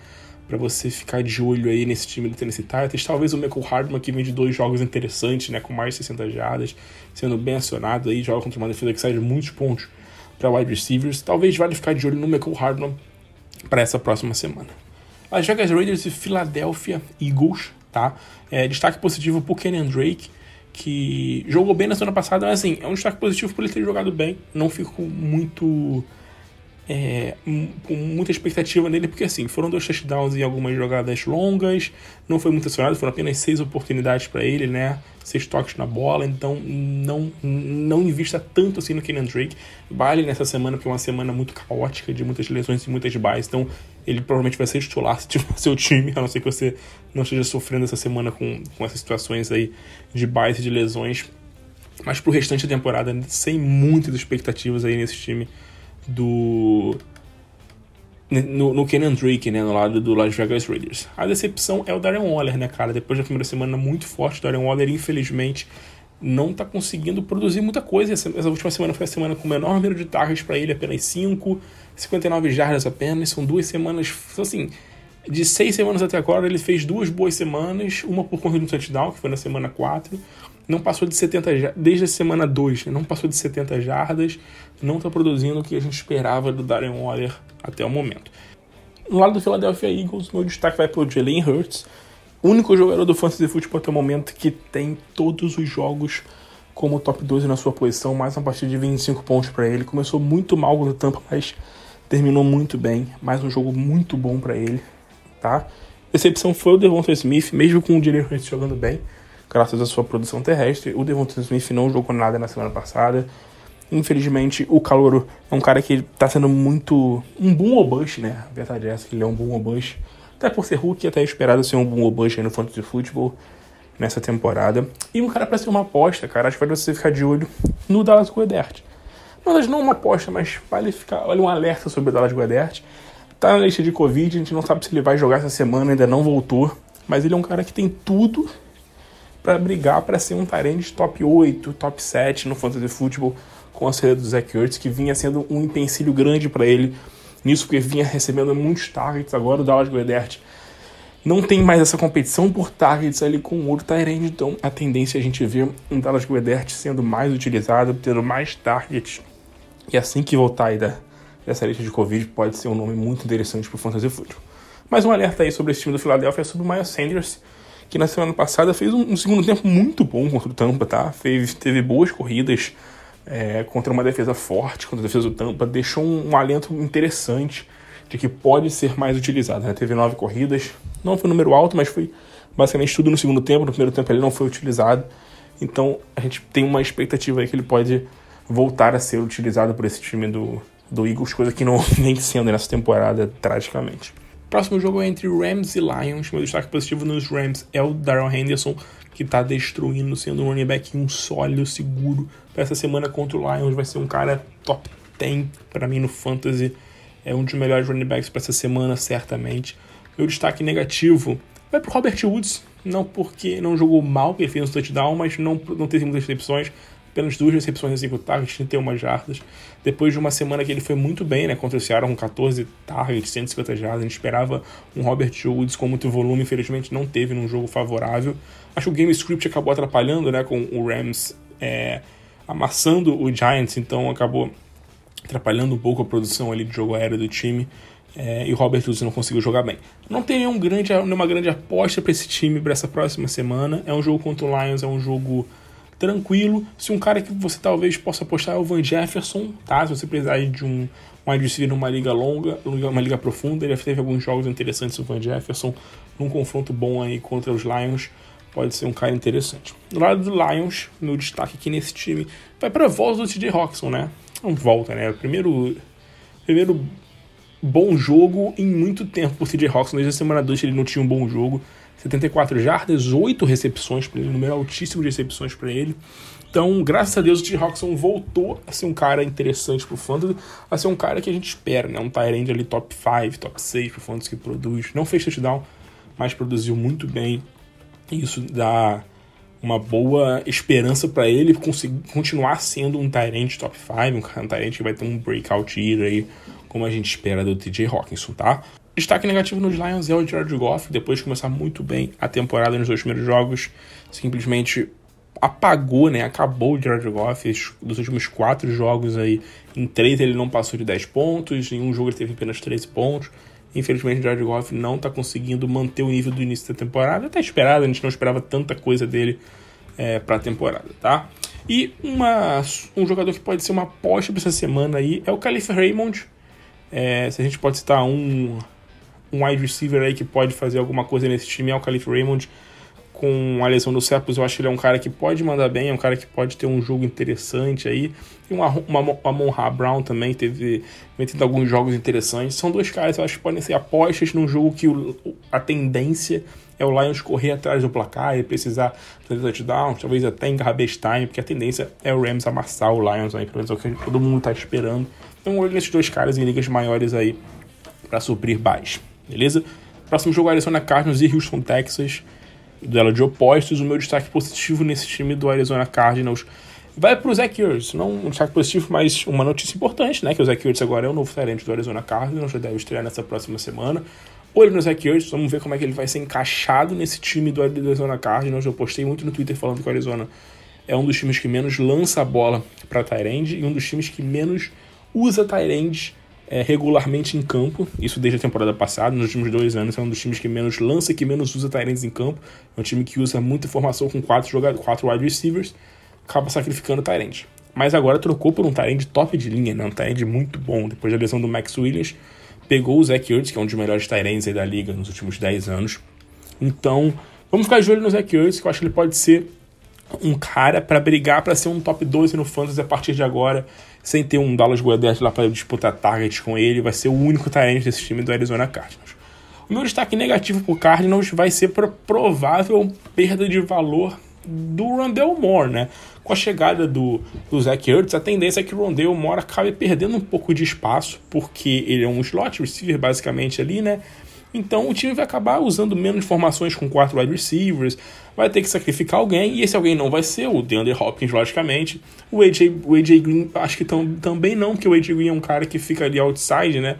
para você ficar de olho aí nesse time do Tennessee Titans. Talvez o Michael Hardman, que vem de dois jogos interessantes, né, com mais de 60 jardas, sendo bem acionado aí, joga contra uma defesa que sai de muitos pontos para wide receivers. Talvez vale ficar de olho no Michael Hardman para essa próxima semana. Las Vegas Raiders e Philadelphia Eagles, tá? É, destaque positivo pro Kenyan Drake, que jogou bem na semana passada, mas assim, é um destaque positivo por ele ter jogado bem. Não fico muito é, com muita expectativa nele, porque assim, foram dois touchdowns em algumas jogadas longas, não foi muito acionado, foram apenas seis oportunidades para ele, né? Seis toques na bola, então não, não invista tanto assim no Kenyan Drake. Vale nessa semana, porque é uma semana muito caótica, de muitas lesões e muitas bases, então ele provavelmente vai ser titular se tiver seu time, a não ser que você não esteja sofrendo essa semana com, com essas situações aí de bases e de lesões. Mas pro restante da temporada, sem muitas expectativas aí nesse time do. No, no Kenan Drake, né, no lado do Las Vegas Raiders. A decepção é o Darren Waller, né, cara? Depois da primeira semana muito forte, o Darren Waller, infelizmente, não tá conseguindo produzir muita coisa. Essa, essa última semana foi a semana com o menor número de targets para ele, apenas 5, 59 jardas apenas. São duas semanas, assim, de seis semanas até agora, ele fez duas boas semanas, uma por conta do touchdown, que foi na semana 4, não passou de 70 desde a semana 2, né? não passou de 70 jardas, não está produzindo o que a gente esperava do Darren Waller até o momento. No lado do Philadelphia Eagles, meu destaque vai para o Jalen Hurts, único jogador do Fantasy Football até o momento que tem todos os jogos como top 12 na sua posição, mais uma partida de 25 pontos para ele. Começou muito mal no Tampa, mas terminou muito bem. Mais um jogo muito bom para ele, tá? Decepção foi o Devonta Smith, mesmo com o Jalen Hurts jogando bem graças à sua produção terrestre. O Devonta Smith não jogou nada na semana passada. Infelizmente, o Calouro é um cara que está sendo muito. um boom ou bust, né? A verdade é essa, que ele é um boom ou bust. Até por ser Hulk, até esperado ser um boom ou bust no Fantasy Football nessa temporada. E um cara para ser uma aposta, cara, acho que vale você ficar de olho no Dallas Goedert. Na verdade, não uma aposta, mas vale ficar. Olha um alerta sobre o Dallas Goedert. Tá na lista de Covid, a gente não sabe se ele vai jogar essa semana, ainda não voltou. Mas ele é um cara que tem tudo para brigar para ser um Tyrande top 8, top 7 no Fantasy Football com a saída do Zach Ertz, que vinha sendo um empecilho grande para ele nisso, porque vinha recebendo muitos targets. Agora o Dallas Goedert não tem mais essa competição por targets ali com outro Tyrande, então a tendência é a gente ver um Dallas Goedert sendo mais utilizado, tendo mais targets. E assim que voltar aí da, dessa lista de Covid, pode ser um nome muito interessante para o Fantasy Football. Mais um alerta aí sobre esse time do Philadelphia é sobre o Miles Sanders, que na semana passada fez um, um segundo tempo muito bom contra o Tampa, tá? Fez, teve boas corridas é, contra uma defesa forte, contra a defesa do Tampa, deixou um, um alento interessante de que pode ser mais utilizado. Né? Teve nove corridas, não foi um número alto, mas foi basicamente tudo no segundo tempo. No primeiro tempo ele não foi utilizado. Então a gente tem uma expectativa aí que ele pode voltar a ser utilizado por esse time do, do Eagles, coisa que não vem sendo nessa temporada, tragicamente. Próximo jogo é entre Rams e Lions. Meu destaque positivo nos Rams é o Darrell Henderson, que está destruindo, sendo um running back um sólido, seguro. Para essa semana contra o Lions vai ser um cara top 10 para mim no Fantasy. É um dos melhores running backs para essa semana, certamente. Meu destaque negativo vai para Robert Woods, não porque não jogou mal, ele fez um touchdown, mas não, não teve muitas recepções apenas duas recepções targets, 31 jardas. Depois de uma semana que ele foi muito bem, né, contra o Seattle com 14 targets, 150 jardas, a gente esperava um Robert Woods com muito volume, infelizmente não teve num jogo favorável. Acho que o game script acabou atrapalhando, né, com o Rams é, amassando o Giants, então acabou atrapalhando um pouco a produção ali de jogo aéreo do time. É, e o Robert Woods não conseguiu jogar bem. Não tem nenhum grande, nenhuma grande aposta para esse time para essa próxima semana. É um jogo contra o Lions, é um jogo tranquilo. Se um cara que você talvez possa apostar é o Van Jefferson, tá? Se você precisar de um wide receiver numa liga longa, uma liga profunda, ele já teve alguns jogos interessantes o Van Jefferson, num confronto bom aí contra os Lions, pode ser um cara interessante. Do lado do Lions, meu destaque aqui nesse time vai para a volta do TJ Roxon, né? Não volta, né? Primeiro, primeiro bom jogo em muito tempo por TJ Roxon, desde a semana 2 ele não tinha um bom jogo. 74 jardas, 8 recepções para ele, um número altíssimo de recepções para ele. Então, graças a Deus, o T. Roxon voltou a ser um cara interessante pro Fantasy, a ser um cara que a gente espera, né? Um Tyrande ali top 5, top 6 pro Fantasy que produz. Não fez touchdown, mas produziu muito bem. E isso dá uma boa esperança para ele conseguir continuar sendo um Tyrande top 5, um, um Tyrande que vai ter um breakout year aí, como a gente espera do TJ Hawkinson, tá? Destaque negativo nos Lions é o Jared Goff, depois de começar muito bem a temporada nos dois primeiros jogos, simplesmente apagou, né? Acabou o Jared Goff dos últimos quatro jogos aí. Em três ele não passou de 10 pontos, em um jogo ele teve apenas 13 pontos. Infelizmente o Jared Goff não está conseguindo manter o nível do início da temporada. Até esperado, a gente não esperava tanta coisa dele é, para a temporada, tá? E uma, um jogador que pode ser uma aposta para essa semana aí é o Calif Raymond. É, se a gente pode citar um um wide receiver aí que pode fazer alguma coisa nesse time é o Calif Raymond. Com a lesão do Cepos, eu acho que ele é um cara que pode mandar bem, é um cara que pode ter um jogo interessante aí. E uma, uma, uma Monra Brown também teve metendo alguns jogos interessantes. São dois caras que eu acho que podem ser apostas num jogo que o, a tendência é o Lions correr atrás do placar e precisar fazer touchdown, talvez até em garbage time, porque a tendência é o Rams amassar o Lions aí, pelo menos é o que todo mundo está esperando. Então, olho nesses dois caras em ligas maiores aí para suprir baixo beleza? Próximo jogo, Arizona Cardinals e Houston Texas, duelo de opostos. O meu destaque positivo nesse time do Arizona Cardinals vai para o Zach Ertz. Não um destaque positivo, mas uma notícia importante, né? Que o Zach Ertz agora é o novo gerente do Arizona Cardinals, já deve estrear nessa próxima semana. Olho no Zach Ertz, vamos ver como é que ele vai ser encaixado nesse time do Arizona Cardinals. Eu postei muito no Twitter falando que o Arizona é um dos times que menos lança a bola para Tyrande e um dos times que menos usa Tyrande é, regularmente em campo, isso desde a temporada passada, nos últimos dois anos, é um dos times que menos lança e que menos usa Tyrants em campo. É um time que usa muita formação com quatro, jogadores, quatro wide receivers, acaba sacrificando Tyrant. Mas agora trocou por um Tyrant top de linha, né? um Tyrant muito bom. Depois da lesão do Max Williams, pegou o Zach Ertz, que é um dos melhores Tyrants da liga nos últimos 10 anos. Então, vamos ficar de olho no Zach Ertz, que eu acho que ele pode ser um cara para brigar para ser um top 12 no Fantasy a partir de agora sem ter um Dallas Goedert lá para disputar targets com ele, vai ser o único talento desse time do Arizona Cardinals. O meu destaque negativo para o Cardinals vai ser para provável perda de valor do Rondell Moore, né? Com a chegada do, do Zach Ertz, a tendência é que o Rondell Moore acabe perdendo um pouco de espaço, porque ele é um slot receiver basicamente ali, né? Então o time vai acabar usando menos formações com quatro wide receivers, vai ter que sacrificar alguém, e esse alguém não vai ser o DeAndre Hopkins, logicamente. O AJ, o AJ Green, acho que tão, também não, porque o AJ Green é um cara que fica ali outside, né?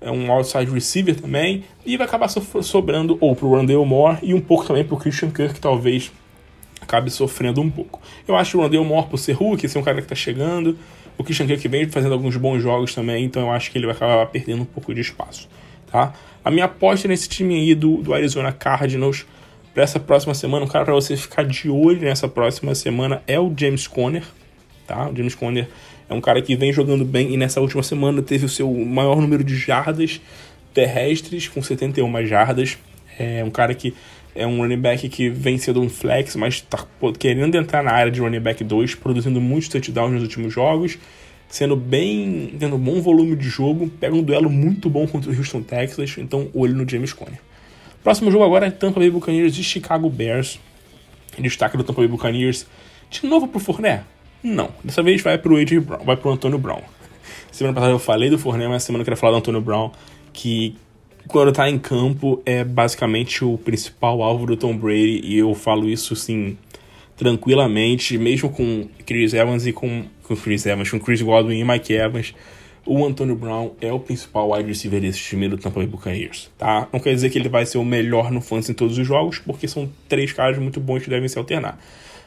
É um outside receiver também, e vai acabar sobrando ou pro Rondale Moore e um pouco também pro Christian Kirk, talvez acabe sofrendo um pouco. Eu acho o Rondale Moore, por ser Hulk, ser um cara que tá chegando, o Christian Kirk vem fazendo alguns bons jogos também, então eu acho que ele vai acabar perdendo um pouco de espaço. Tá? A minha aposta nesse time aí do, do Arizona Cardinals para essa próxima semana, um cara para você ficar de olho nessa próxima semana é o James Conner, tá? O James Conner é um cara que vem jogando bem e nessa última semana teve o seu maior número de jardas terrestres, com 71 jardas. É um cara que é um running back que vem sendo um flex, mas está querendo entrar na área de running back 2, produzindo muitos touchdowns nos últimos jogos, sendo bem. tendo um bom volume de jogo, pega um duelo muito bom contra o Houston Texas, então olho no James Conner. Próximo jogo agora é Tampa Bay Buccaneers e Chicago Bears. Destaque do Tampa Bay Buccaneers de novo pro Fournette? Não, dessa vez vai pro AJ Brown, vai pro Antônio Brown. Semana passada eu falei do Fournette, mas semana eu quero falar do Antônio Brown, que quando tá em campo é basicamente o principal alvo do Tom Brady e eu falo isso assim tranquilamente, mesmo com Chris Evans e com, com Chris Evans, com Chris Godwin e Mike Evans, o Antonio Brown é o principal wide receiver desse time do Tampa Bay Buccaneers, tá? Não quer dizer que ele vai ser o melhor no fantasy em todos os jogos, porque são três caras muito bons que devem se alternar.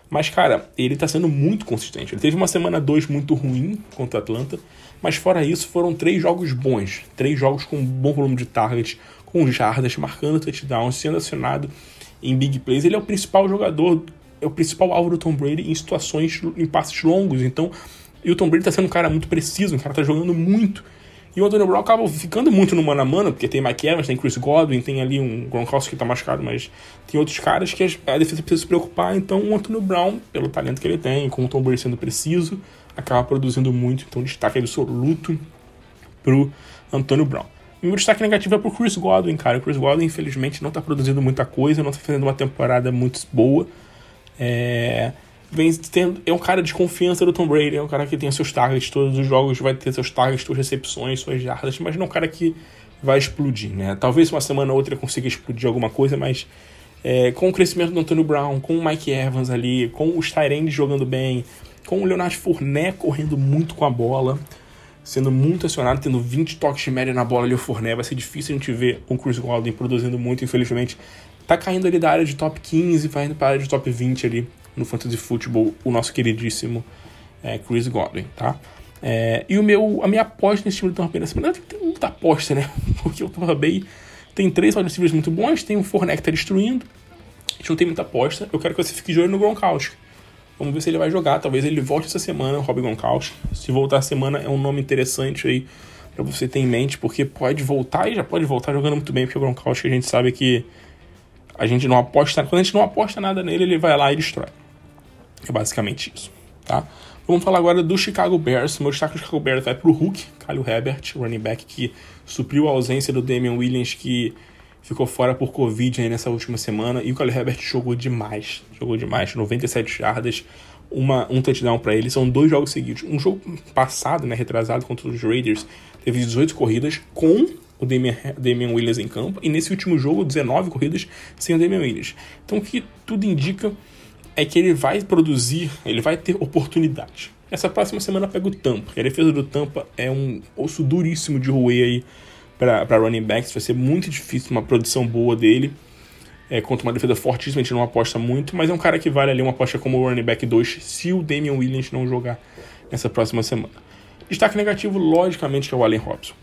Mas, cara, ele tá sendo muito consistente. Ele teve uma semana 2 muito ruim contra Atlanta, mas fora isso, foram três jogos bons. Três jogos com um bom volume de targets, com jardas, marcando touchdowns, sendo acionado em big plays. Ele é o principal jogador, é o principal alvo do Tom Brady em situações, em passes longos. Então, e o Tom Brady tá sendo um cara muito preciso, um cara tá jogando muito. E o Antonio Brown acaba ficando muito no mano a mano, porque tem Mike Evans, tem Chris Godwin, tem ali um Gronkowski que tá machucado, mas tem outros caras que a defesa precisa se preocupar. Então o Antonio Brown, pelo talento que ele tem, com o Tom Brady sendo preciso, acaba produzindo muito. Então destaque absoluto pro Antonio Brown. E o destaque negativo é pro Chris Godwin, cara. O Chris Godwin, infelizmente, não tá produzindo muita coisa, não tá fazendo uma temporada muito boa. É vem tendo, é um cara de confiança do Tom Brady, é um cara que tem seus targets todos os jogos, vai ter seus targets, suas recepções, suas jardas, mas não é um cara que vai explodir, né? Talvez uma semana ou outra consiga explodir alguma coisa, mas é, com o crescimento do Antonio Brown, com o Mike Evans ali, com os Tyrands jogando bem, com o Leonardo Fournette correndo muito com a bola, sendo muito acionado, tendo 20 toques de média na bola ali, o Fournette, vai ser difícil a gente ver o Chris Godwin produzindo muito, infelizmente. Tá caindo ali da área de top 15, vai indo para a área de top 20 ali no Fantasy Football o nosso queridíssimo é, Chris Godwin, tá? É, e o meu, a minha aposta nesse time do Tampa Bay nessa semana tem muita aposta, né? Porque o Tampa Bay tem três wide muito bons, tem o Fournette que tá destruindo, a gente não tem muita aposta. Eu quero que você fique de olho no Gronkowski. Vamos ver se ele vai jogar. Talvez ele volte essa semana, o Rob Gronkowski. Se voltar a semana, é um nome interessante aí para você ter em mente, porque pode voltar e já pode voltar jogando muito bem, porque o Gronkowski a gente sabe que a gente não aposta. Quando a gente não aposta nada nele, ele vai lá e destrói. É basicamente isso, tá? Vamos falar agora do Chicago Bears. Meu destaque do Chicago Bears vai pro Hulk, Kyle Herbert, running back que supriu a ausência do Damian Williams, que ficou fora por Covid aí nessa última semana. E o Kyle Herbert jogou demais, jogou demais, 97 jardas, uma, um touchdown para ele. São dois jogos seguidos. Um jogo passado, né, retrasado contra os Raiders, teve 18 corridas com o Damian, Damian Williams em campo. E nesse último jogo, 19 corridas sem o Damian Williams. Então o que tudo indica é que ele vai produzir, ele vai ter oportunidade. Essa próxima semana pega o Tampa. A defesa do Tampa é um osso duríssimo de roer aí para running backs. Vai ser muito difícil uma produção boa dele. É, contra uma defesa fortíssima, a gente não aposta muito, mas é um cara que vale ali uma aposta como running back 2 se o Damian Williams não jogar nessa próxima semana. Destaque negativo, logicamente, que é o Allen Robson.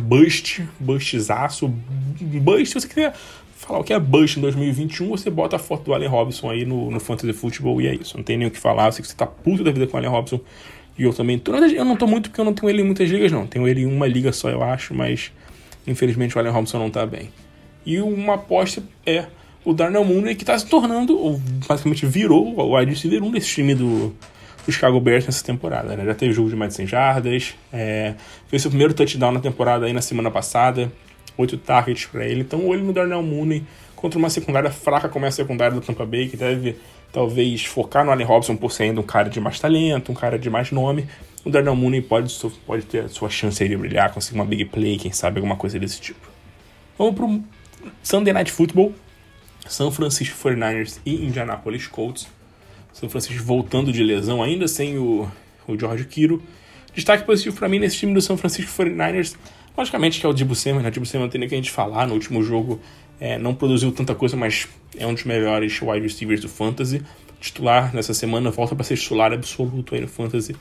Bust, bustzaço, bust, se você quiser falar o que é Bush em 2021, você bota a foto do Allen Robinson aí no, no Fantasy Football e é isso. Não tem nem o que falar. Eu sei que você tá puto da vida com o Allen Robinson. E eu também. Eu não tô muito porque eu não tenho ele em muitas ligas, não. Tenho ele em uma liga só, eu acho, mas infelizmente o Allen Robinson não tá bem. E uma aposta é o Darnell Mooney, que tá se tornando, ou basicamente virou o wide receiver um desse time do, do Chicago Bears nessa temporada. Né? Já teve jogo de mais de 100 jardas, é, fez seu primeiro touchdown na temporada aí na semana passada, oito targets para ele. Então, olho no Darnell Mooney contra uma secundária fraca como é a secundária do Tampa Bay, que deve talvez focar no Allen Robson por ser ainda um cara de mais talento, um cara de mais nome. O Darnell Mooney pode, pode ter a sua chance de brilhar, conseguir uma big play, quem sabe alguma coisa desse tipo. Vamos pro Sunday Night Football. São Francisco 49ers e Indianapolis Colts. São Francisco voltando de lesão, ainda sem o, o George Kiro. Destaque positivo para mim nesse time do São Francisco 49ers Logicamente que é o Dibu Samuel, né? O Dibu Samuel não tem nem que a gente falar. No último jogo é, não produziu tanta coisa, mas é um dos melhores wide receivers do Fantasy. Titular nessa semana, volta para ser titular absoluto aí no Fantasy.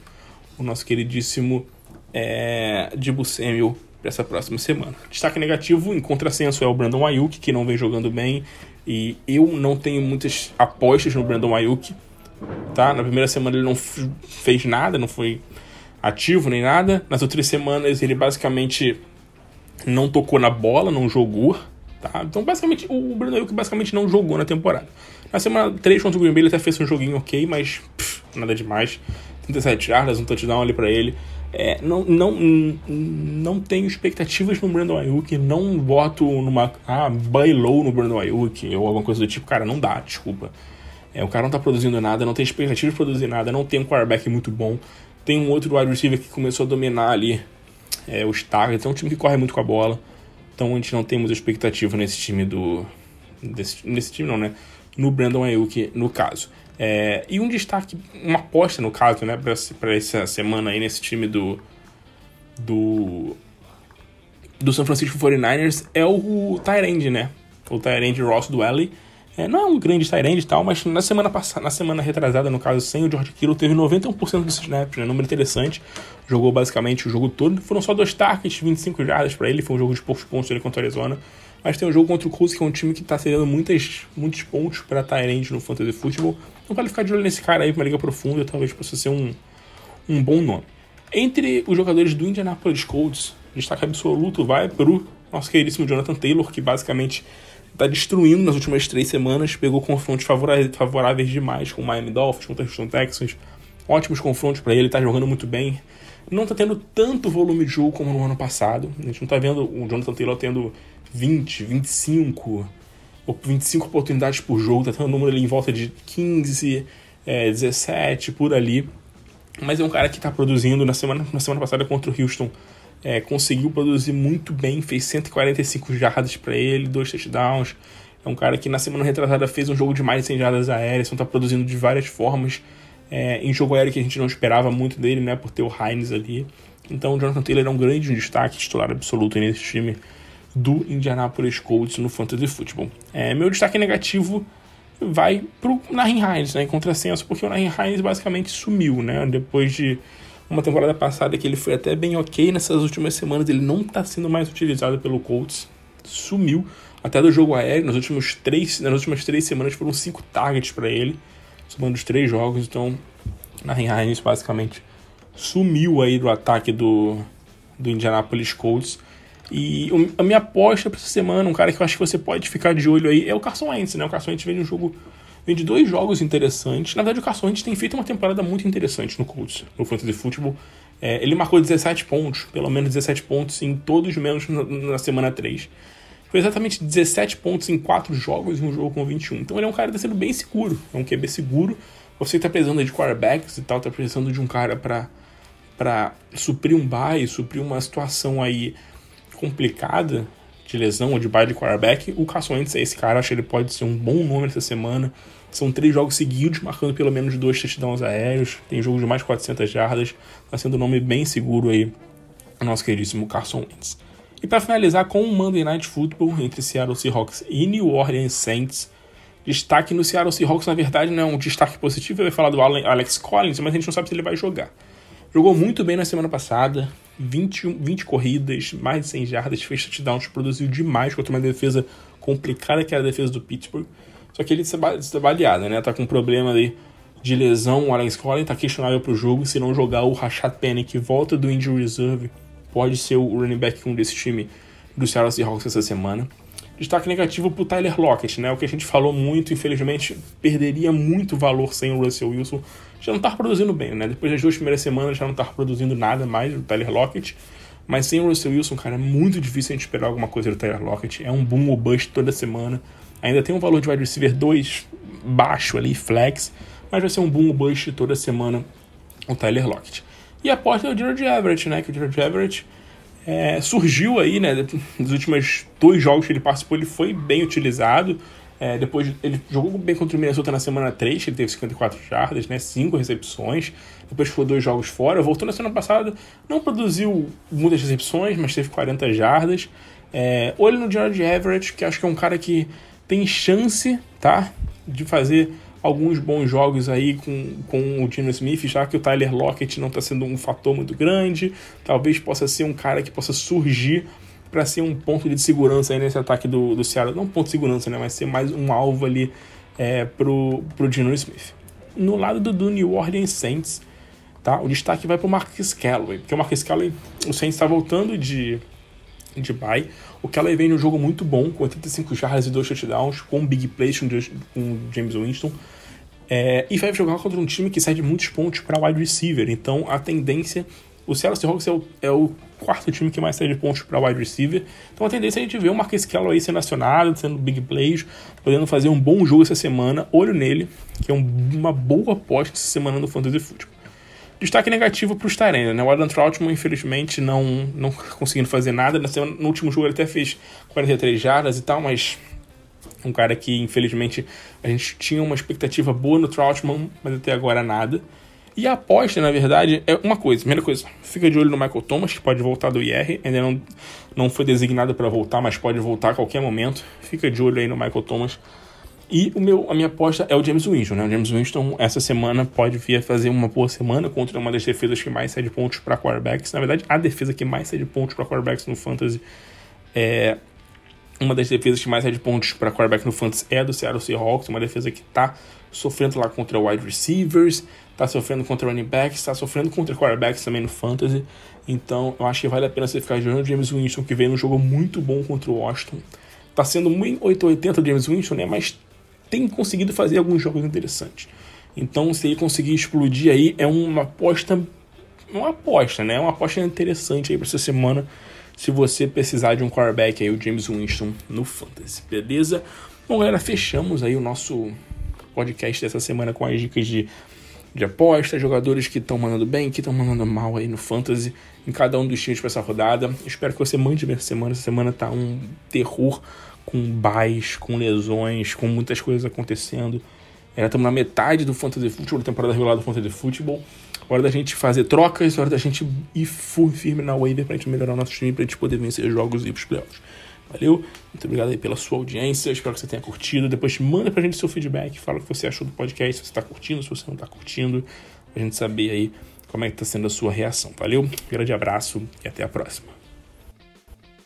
O nosso queridíssimo é, Dibu Samuel para essa próxima semana. Destaque negativo, em contrassenso, é o Brandon Ayuk, que não vem jogando bem, e eu não tenho muitas apostas no Brandon Ayuk, tá? Na primeira semana ele não fez nada, não foi ativo nem nada. Nas outras semanas ele basicamente não tocou na bola, não jogou, tá? Então basicamente o Brandon Ayuk basicamente não jogou na temporada. Na semana 3 contra o Green Bay ele até fez um joguinho ok, mas pff, nada demais. 37 jardas, um touchdown ali para ele. É, não, não, não tenho expectativas no Brandon Ayuk, não boto numa. Ah, buy low no Brandon Ayuk ou alguma coisa do tipo. Cara, não dá, desculpa. É, o cara não tá produzindo nada, não tem expectativa de produzir nada, não tem um quarterback muito bom. Tem um outro wide receiver que começou a dominar ali é, os targets. É um time que corre muito com a bola. Então a gente não tem muita expectativa nesse time do. Desse, nesse time não, né? No Brandon Ayuk, no caso. É, e um destaque, uma aposta no caso, né, para essa semana aí nesse time do. do. do San Francisco 49ers é o Tyrande, né? O Tyrande Ross Dwelly. É, não é um grande Tyrande e tal, mas na semana passada, na semana retrasada, no caso, sem o George Kittle, teve 91% dos snaps, né? Número interessante. Jogou basicamente o jogo todo. Foram só dois targets, 25 jardas para ele. Foi um jogo de poucos pontos ele contra a Arizona. Mas tem um jogo contra o Colts, que é um time que está cedendo muitas, muitos pontos para Tyrande no Fantasy Football. Então vale ficar de olho nesse cara aí pra uma liga profunda, talvez possa ser um, um bom nome. Entre os jogadores do Indianapolis Colts, destaque absoluto vai pro nosso queridíssimo Jonathan Taylor, que basicamente está destruindo nas últimas três semanas, pegou confrontos favoráveis demais com o Miami Dolphins, com o Houston Texans, ótimos confrontos para ele, está jogando muito bem. Não está tendo tanto volume de jogo como no ano passado. A gente não está vendo o Jonathan Taylor tendo 20, 25, 25 oportunidades por jogo, tá tendo um número ali em volta de 15, é, 17, por ali. Mas é um cara que está produzindo na semana, na semana passada contra o Houston. É, conseguiu produzir muito bem, fez 145 jardas para ele, dois touchdowns. É um cara que na semana retrasada fez um jogo de mais de 100 jardas aéreas, então está produzindo de várias formas. É, em jogo aéreo que a gente não esperava muito dele, né, por ter o Hines ali. Então o Jonathan Taylor é um grande destaque, titular absoluto nesse time do Indianapolis Colts no Fantasy Football. É, meu destaque negativo vai pro Nahin Hines, né, em contrassenso, porque o Nahin Hines basicamente sumiu, né, depois de uma temporada passada que ele foi até bem ok, nessas últimas semanas ele não está sendo mais utilizado pelo Colts, sumiu, até do jogo aéreo, nas últimas três, nas últimas três semanas foram cinco targets para ele, somando os três jogos, então Nahin Hines basicamente sumiu aí do ataque do, do Indianapolis Colts, e a minha aposta para essa semana, um cara que eu acho que você pode ficar de olho aí, é o Carson Wentz, né? O Carson Wentz vem de um jogo, vem de dois jogos interessantes. Na verdade, o Carson Wentz tem feito uma temporada muito interessante no Colts, no Fantasy Football. É, ele marcou 17 pontos, pelo menos 17 pontos em todos menos na, na semana 3. Foi exatamente 17 pontos em 4 jogos e um jogo com 21. Então ele é um cara que está sendo bem seguro, é um QB seguro. Você está precisando de quarterbacks e tal, está precisando de um cara para para suprir um bye, suprir uma situação aí complicada de lesão ou de bye de quarterback, o Carson Wentz é esse cara, acho que ele pode ser um bom nome essa semana. São três jogos seguidos, marcando pelo menos dois touchdowns aéreos, tem jogo de mais de 400 jardas, está sendo um nome bem seguro aí, nosso queridíssimo Carson Wentz. E para finalizar com o Monday Night Football entre Seattle Seahawks e New Orleans Saints, destaque no Seattle Seahawks, na verdade, não é um destaque positivo, eu ia falar do Alex Collins, mas a gente não sabe se ele vai jogar. Jogou muito bem na semana passada, 20, 20 corridas, mais de 100 jardas, fez touchdowns, produziu demais contra uma defesa complicada que era a defesa do Pittsburgh. Só que ele está baleado, né? Tá com um problema ali de lesão, o Alex Collins tá questionável pro jogo, se não jogar o Rashad Penny, que volta do injury reserve, pode ser o running back 1 desse time do Seattle Seahawks essa semana. Destaque negativo pro Tyler Lockett, né? O que a gente falou muito, infelizmente, perderia muito valor sem o Russell Wilson já não estava produzindo bem, né? Depois das duas primeiras semanas já não estava produzindo nada mais do Tyler Lockett. Mas sem o Russell Wilson, cara, é muito difícil a gente esperar alguma coisa do Tyler Lockett. É um boom ou bust toda semana. Ainda tem um valor de wide receiver 2 baixo ali, flex. Mas vai ser um boom ou bust toda semana o Tyler Lockett. E a aposta é o George Everett, né? Que o George Everett é, surgiu aí, né? Nos últimos dois jogos que ele participou, ele foi bem utilizado. É, depois ele jogou bem contra o Minnesota na semana 3, ele teve 54 jardas, né, 5 recepções. Depois ficou dois jogos fora. Voltou na semana passada, não produziu muitas recepções, mas teve 40 jardas. É, olho no George Everett, que acho que é um cara que tem chance, tá? De fazer alguns bons jogos aí com, com o Dino Smith, já que o Tyler Lockett não está sendo um fator muito grande. Talvez possa ser um cara que possa surgir para ser um ponto de segurança nesse ataque do, do Seattle. Não um ponto de segurança, né? Mas ser mais um alvo ali é, pro, pro Dino Smith. No lado do, do New Orleans Saints, tá? O destaque vai pro Marcus Callaway, porque o Marcus Callaway, o Saints está voltando de de bye. O Callaway vem num jogo muito bom, com 85 jardas e 2 touchdowns, com big plays com, com James Winston. É, e vai jogar contra um time que cede muitos pontos para wide receiver. Então a tendência. O Seattle Seahawks é o, é o quarto time que mais cede pontos para wide receiver. Então a tendência é a gente ver o Marquês Callaway sendo acionado, sendo big plays, podendo fazer um bom jogo essa semana. Olho nele, que é um, uma boa aposta essa semana no Fantasy Football. Destaque negativo para o Tyrande, né? O Adam Troutman, infelizmente, não, não conseguindo fazer nada. No último jogo ele até fez 43 jardas e tal, mas um cara que, infelizmente, a gente tinha uma expectativa boa no Troutman, mas até agora nada. E a aposta, na verdade, é uma coisa. Primeira coisa, fica de olho no Michael Thomas, que pode voltar do IR. Ainda não, não foi designado para voltar, mas pode voltar a qualquer momento. Fica de olho aí no Michael Thomas e o meu, a minha aposta é o James Winston, né? O James Winston, essa semana, pode vir a fazer uma boa semana contra uma das defesas que mais cede pontos para quarterbacks. Na verdade, a defesa que mais cede pontos para quarterbacks no Fantasy é. Uma das defesas que mais cede pontos para quarterback no Fantasy é do Seattle Seahawks, uma defesa que está sofrendo lá contra wide receivers, está sofrendo contra running backs, está sofrendo contra quarterbacks também no Fantasy. Então, eu acho que vale a pena você ficar olho no James Winston, que veio num jogo muito bom contra o Washington. Tá sendo muito 880 o James Winston, né? Mas tem conseguido fazer alguns jogos interessantes. Então, se ele conseguir explodir aí, é uma aposta. Uma aposta, né? Uma aposta interessante aí para essa semana. Se você precisar de um quarterback aí, o James Winston no Fantasy, beleza? Bom, galera, fechamos aí o nosso podcast dessa semana com as dicas de, de aposta, jogadores que estão mandando bem, que estão mandando mal aí no Fantasy, em cada um dos times para essa rodada. Espero que você mande bem essa semana. Essa semana tá um terror com baixos, com lesões, com muitas coisas acontecendo. É, estamos na metade do Fantasy Football, da temporada regular do Fantasy Football. Hora da gente fazer trocas, hora da gente ir firme na waiver pra gente melhorar o nosso time, pra gente poder vencer jogos e ir pros playoffs. Valeu? Muito obrigado aí pela sua audiência. Espero que você tenha curtido. Depois manda pra gente seu feedback. Fala o que você achou do podcast, se você tá curtindo, se você não tá curtindo. Pra gente saber aí como é que tá sendo a sua reação. Valeu? Um grande abraço e até a próxima.